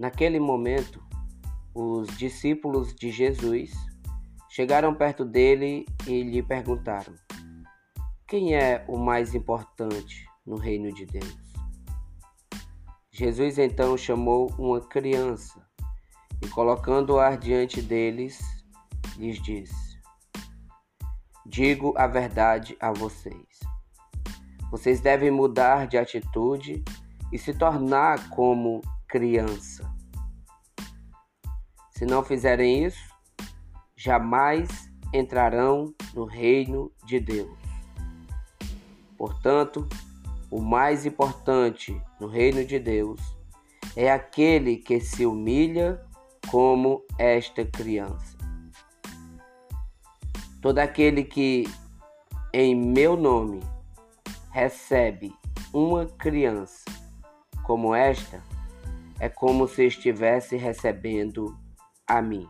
Naquele momento, os discípulos de Jesus chegaram perto dele e lhe perguntaram: Quem é o mais importante no reino de Deus? Jesus então chamou uma criança e, colocando-a diante deles, lhes disse: Digo a verdade a vocês. Vocês devem mudar de atitude e se tornar como criança. Se não fizerem isso, jamais entrarão no reino de Deus. Portanto, o mais importante no reino de Deus é aquele que se humilha como esta criança. Todo aquele que, em meu nome, recebe uma criança como esta, é como se estivesse recebendo a mim.